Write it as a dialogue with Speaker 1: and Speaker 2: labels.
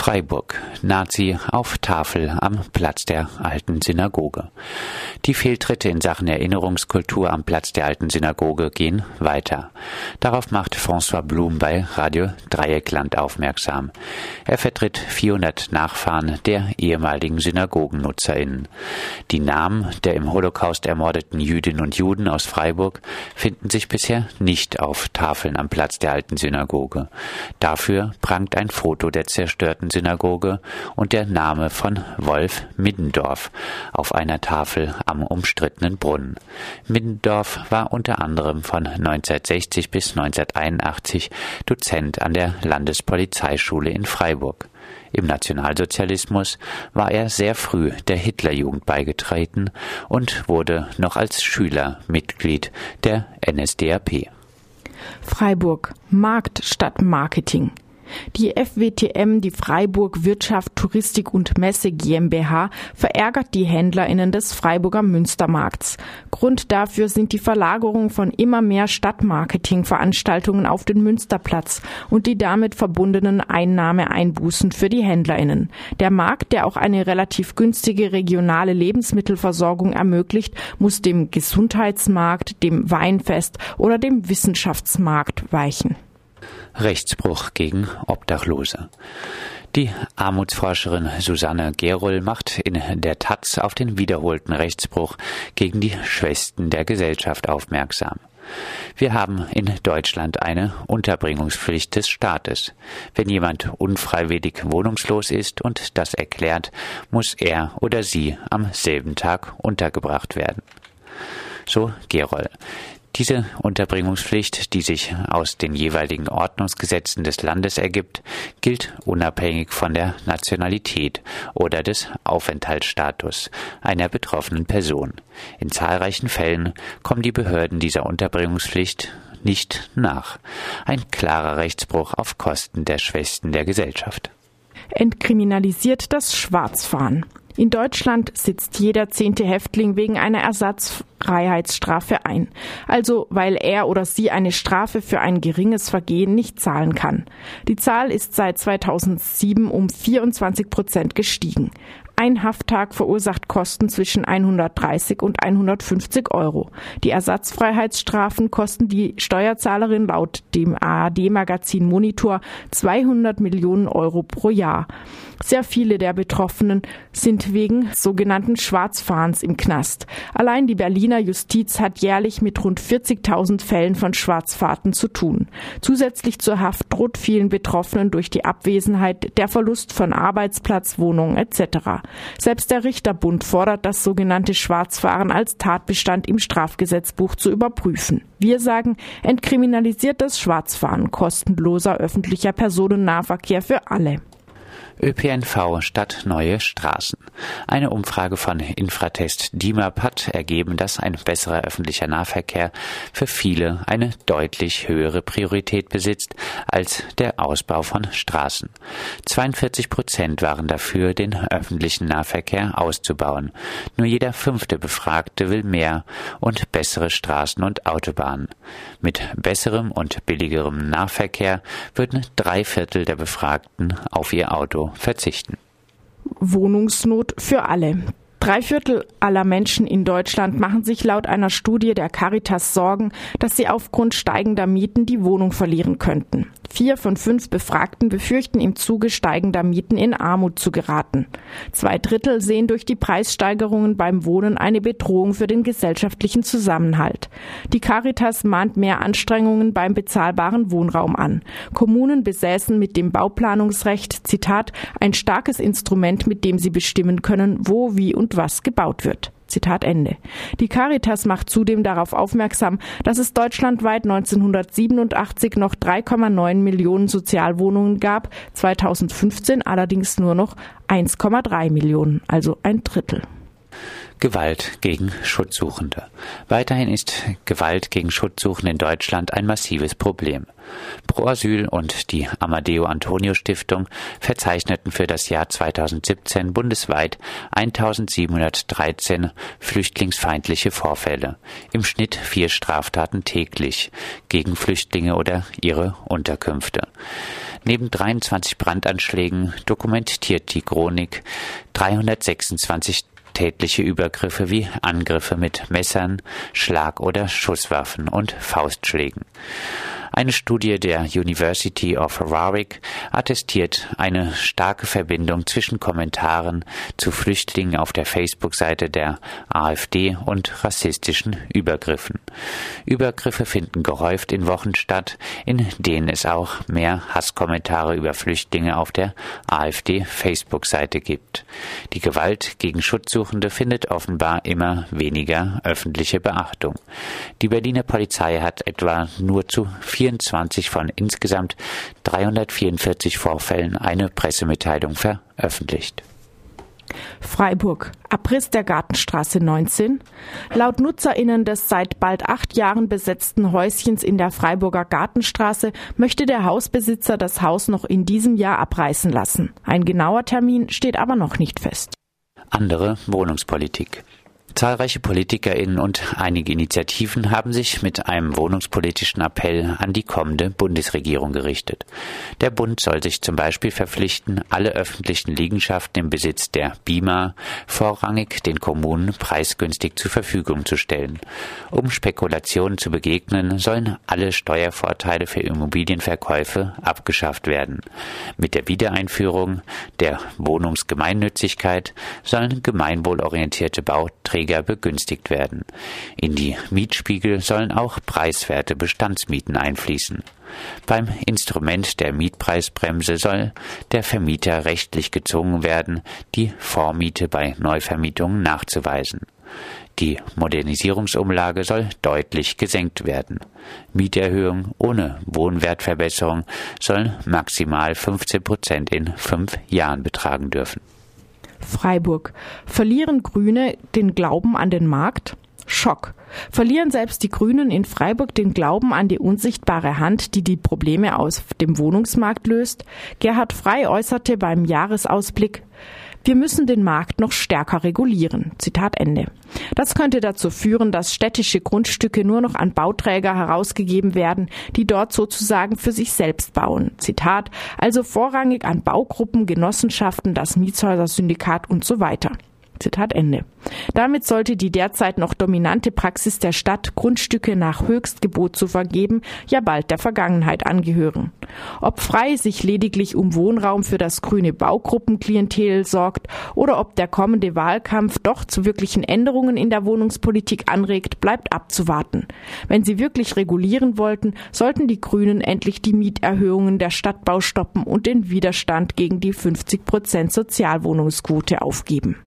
Speaker 1: Freiburg. Nazi auf Tafel am Platz der alten Synagoge. Die Fehltritte in Sachen Erinnerungskultur am Platz der alten Synagoge gehen weiter. Darauf macht François Blum bei Radio Dreieckland aufmerksam. Er vertritt 400 Nachfahren der ehemaligen SynagogennutzerInnen. Die Namen der im Holocaust ermordeten Jüdinnen und Juden aus Freiburg finden sich bisher nicht auf Tafeln am Platz der alten Synagoge. Dafür prangt ein Foto der zerstörten Synagoge und der Name von Wolf Middendorf auf einer Tafel am umstrittenen Brunnen. Middendorf war unter anderem von 1960 bis 1981 Dozent an der Landespolizeischule in Freiburg. Im Nationalsozialismus war er sehr früh der Hitlerjugend beigetreten und wurde noch als Schüler Mitglied der NSDAP.
Speaker 2: Freiburg Markt statt Marketing. Die FWTM, die Freiburg Wirtschaft, Touristik und Messe GmbH, verärgert die HändlerInnen des Freiburger Münstermarkts. Grund dafür sind die Verlagerung von immer mehr Stadtmarketingveranstaltungen auf den Münsterplatz und die damit verbundenen Einnahmeeinbußen für die HändlerInnen. Der Markt, der auch eine relativ günstige regionale Lebensmittelversorgung ermöglicht, muss dem Gesundheitsmarkt, dem Weinfest oder dem Wissenschaftsmarkt weichen.
Speaker 1: Rechtsbruch gegen Obdachlose. Die Armutsforscherin Susanne Geroll macht in der Taz auf den wiederholten Rechtsbruch gegen die Schwächsten der Gesellschaft aufmerksam. Wir haben in Deutschland eine Unterbringungspflicht des Staates. Wenn jemand unfreiwillig wohnungslos ist und das erklärt, muss er oder sie am selben Tag untergebracht werden. So Geroll. Diese Unterbringungspflicht, die sich aus den jeweiligen Ordnungsgesetzen des Landes ergibt, gilt unabhängig von der Nationalität oder des Aufenthaltsstatus einer betroffenen Person. In zahlreichen Fällen kommen die Behörden dieser Unterbringungspflicht nicht nach. Ein klarer Rechtsbruch auf Kosten der Schwächsten der Gesellschaft.
Speaker 2: Entkriminalisiert das Schwarzfahren. In Deutschland sitzt jeder zehnte Häftling wegen einer Ersatzfreiheitsstrafe ein, also weil er oder sie eine Strafe für ein geringes Vergehen nicht zahlen kann. Die Zahl ist seit 2007 um 24 Prozent gestiegen. Ein Hafttag verursacht Kosten zwischen 130 und 150 Euro. Die Ersatzfreiheitsstrafen kosten die Steuerzahlerin laut dem ARD-Magazin Monitor 200 Millionen Euro pro Jahr. Sehr viele der Betroffenen sind wegen sogenannten Schwarzfahrens im Knast. Allein die Berliner Justiz hat jährlich mit rund 40.000 Fällen von Schwarzfahrten zu tun. Zusätzlich zur Haft droht vielen Betroffenen durch die Abwesenheit der Verlust von Arbeitsplatz, Wohnung etc. Selbst der Richterbund fordert das sogenannte Schwarzfahren als Tatbestand im Strafgesetzbuch zu überprüfen. Wir sagen, entkriminalisiert das Schwarzfahren, kostenloser öffentlicher Personennahverkehr für alle.
Speaker 1: ÖPNV statt neue Straßen. Eine Umfrage von Infratest DIMAP hat ergeben, dass ein besserer öffentlicher Nahverkehr für viele eine deutlich höhere Priorität besitzt als der Ausbau von Straßen. 42 Prozent waren dafür, den öffentlichen Nahverkehr auszubauen. Nur jeder fünfte Befragte will mehr und bessere Straßen und Autobahnen. Mit besserem und billigerem Nahverkehr würden drei Viertel der Befragten auf ihr Auto verzichten.
Speaker 2: Wohnungsnot für alle. Drei Viertel aller Menschen in Deutschland machen sich laut einer Studie der Caritas Sorgen, dass sie aufgrund steigender Mieten die Wohnung verlieren könnten. Vier von fünf Befragten befürchten im Zuge steigender Mieten in Armut zu geraten. Zwei Drittel sehen durch die Preissteigerungen beim Wohnen eine Bedrohung für den gesellschaftlichen Zusammenhalt. Die Caritas mahnt mehr Anstrengungen beim bezahlbaren Wohnraum an. Kommunen besäßen mit dem Bauplanungsrecht, Zitat, ein starkes Instrument, mit dem sie bestimmen können, wo, wie und was gebaut wird. Zitat Ende. Die Caritas macht zudem darauf aufmerksam, dass es deutschlandweit 1987 noch 3,9 Millionen Sozialwohnungen gab, 2015 allerdings nur noch 1,3 Millionen, also ein Drittel.
Speaker 1: Gewalt gegen Schutzsuchende. Weiterhin ist Gewalt gegen Schutzsuchende in Deutschland ein massives Problem. Pro Asyl und die Amadeo Antonio Stiftung verzeichneten für das Jahr 2017 bundesweit 1713 flüchtlingsfeindliche Vorfälle, im Schnitt vier Straftaten täglich gegen Flüchtlinge oder ihre Unterkünfte. Neben 23 Brandanschlägen dokumentiert die Chronik 326 tätliche Übergriffe wie Angriffe mit Messern, Schlag- oder Schusswaffen und Faustschlägen. Eine Studie der University of Warwick attestiert eine starke Verbindung zwischen Kommentaren zu Flüchtlingen auf der Facebook-Seite der AfD und rassistischen Übergriffen. Übergriffe finden gehäuft in Wochen statt, in denen es auch mehr Hasskommentare über Flüchtlinge auf der AfD-Facebook-Seite gibt. Die Gewalt gegen Schutzsuchende findet offenbar immer weniger öffentliche Beachtung. Die Berliner Polizei hat etwa nur zu 24 von insgesamt 344 Vorfällen eine Pressemitteilung veröffentlicht.
Speaker 2: Freiburg. Abriss der Gartenstraße 19. Laut NutzerInnen des seit bald acht Jahren besetzten Häuschens in der Freiburger Gartenstraße möchte der Hausbesitzer das Haus noch in diesem Jahr abreißen lassen. Ein genauer Termin steht aber noch nicht fest.
Speaker 1: Andere Wohnungspolitik. Zahlreiche PolitikerInnen und einige Initiativen haben sich mit einem wohnungspolitischen Appell an die kommende Bundesregierung gerichtet. Der Bund soll sich zum Beispiel verpflichten, alle öffentlichen Liegenschaften im Besitz der BIMA vorrangig den Kommunen preisgünstig zur Verfügung zu stellen. Um Spekulationen zu begegnen, sollen alle Steuervorteile für Immobilienverkäufe abgeschafft werden. Mit der Wiedereinführung der Wohnungsgemeinnützigkeit sollen gemeinwohlorientierte Bauträger Träger begünstigt werden. In die Mietspiegel sollen auch preiswerte Bestandsmieten einfließen. Beim Instrument der Mietpreisbremse soll der Vermieter rechtlich gezwungen werden, die Vormiete bei Neuvermietungen nachzuweisen. Die Modernisierungsumlage soll deutlich gesenkt werden. Mieterhöhungen ohne Wohnwertverbesserung sollen maximal 15 Prozent in fünf Jahren betragen dürfen.
Speaker 2: Freiburg. Verlieren Grüne den Glauben an den Markt? Schock. Verlieren selbst die Grünen in Freiburg den Glauben an die unsichtbare Hand, die die Probleme aus dem Wohnungsmarkt löst? Gerhard Frei äußerte beim Jahresausblick, wir müssen den Markt noch stärker regulieren. Zitat Ende. Das könnte dazu führen, dass städtische Grundstücke nur noch an Bauträger herausgegeben werden, die dort sozusagen für sich selbst bauen. Zitat, also vorrangig an Baugruppen, Genossenschaften, das Mietshäuser-Syndikat und so weiter. Zitat Ende. Damit sollte die derzeit noch dominante Praxis der Stadt, Grundstücke nach Höchstgebot zu vergeben, ja bald der Vergangenheit angehören. Ob Frei sich lediglich um Wohnraum für das grüne Baugruppenklientel sorgt oder ob der kommende Wahlkampf doch zu wirklichen Änderungen in der Wohnungspolitik anregt, bleibt abzuwarten. Wenn sie wirklich regulieren wollten, sollten die Grünen endlich die Mieterhöhungen der Stadtbau stoppen und den Widerstand gegen die 50 Prozent Sozialwohnungsquote aufgeben.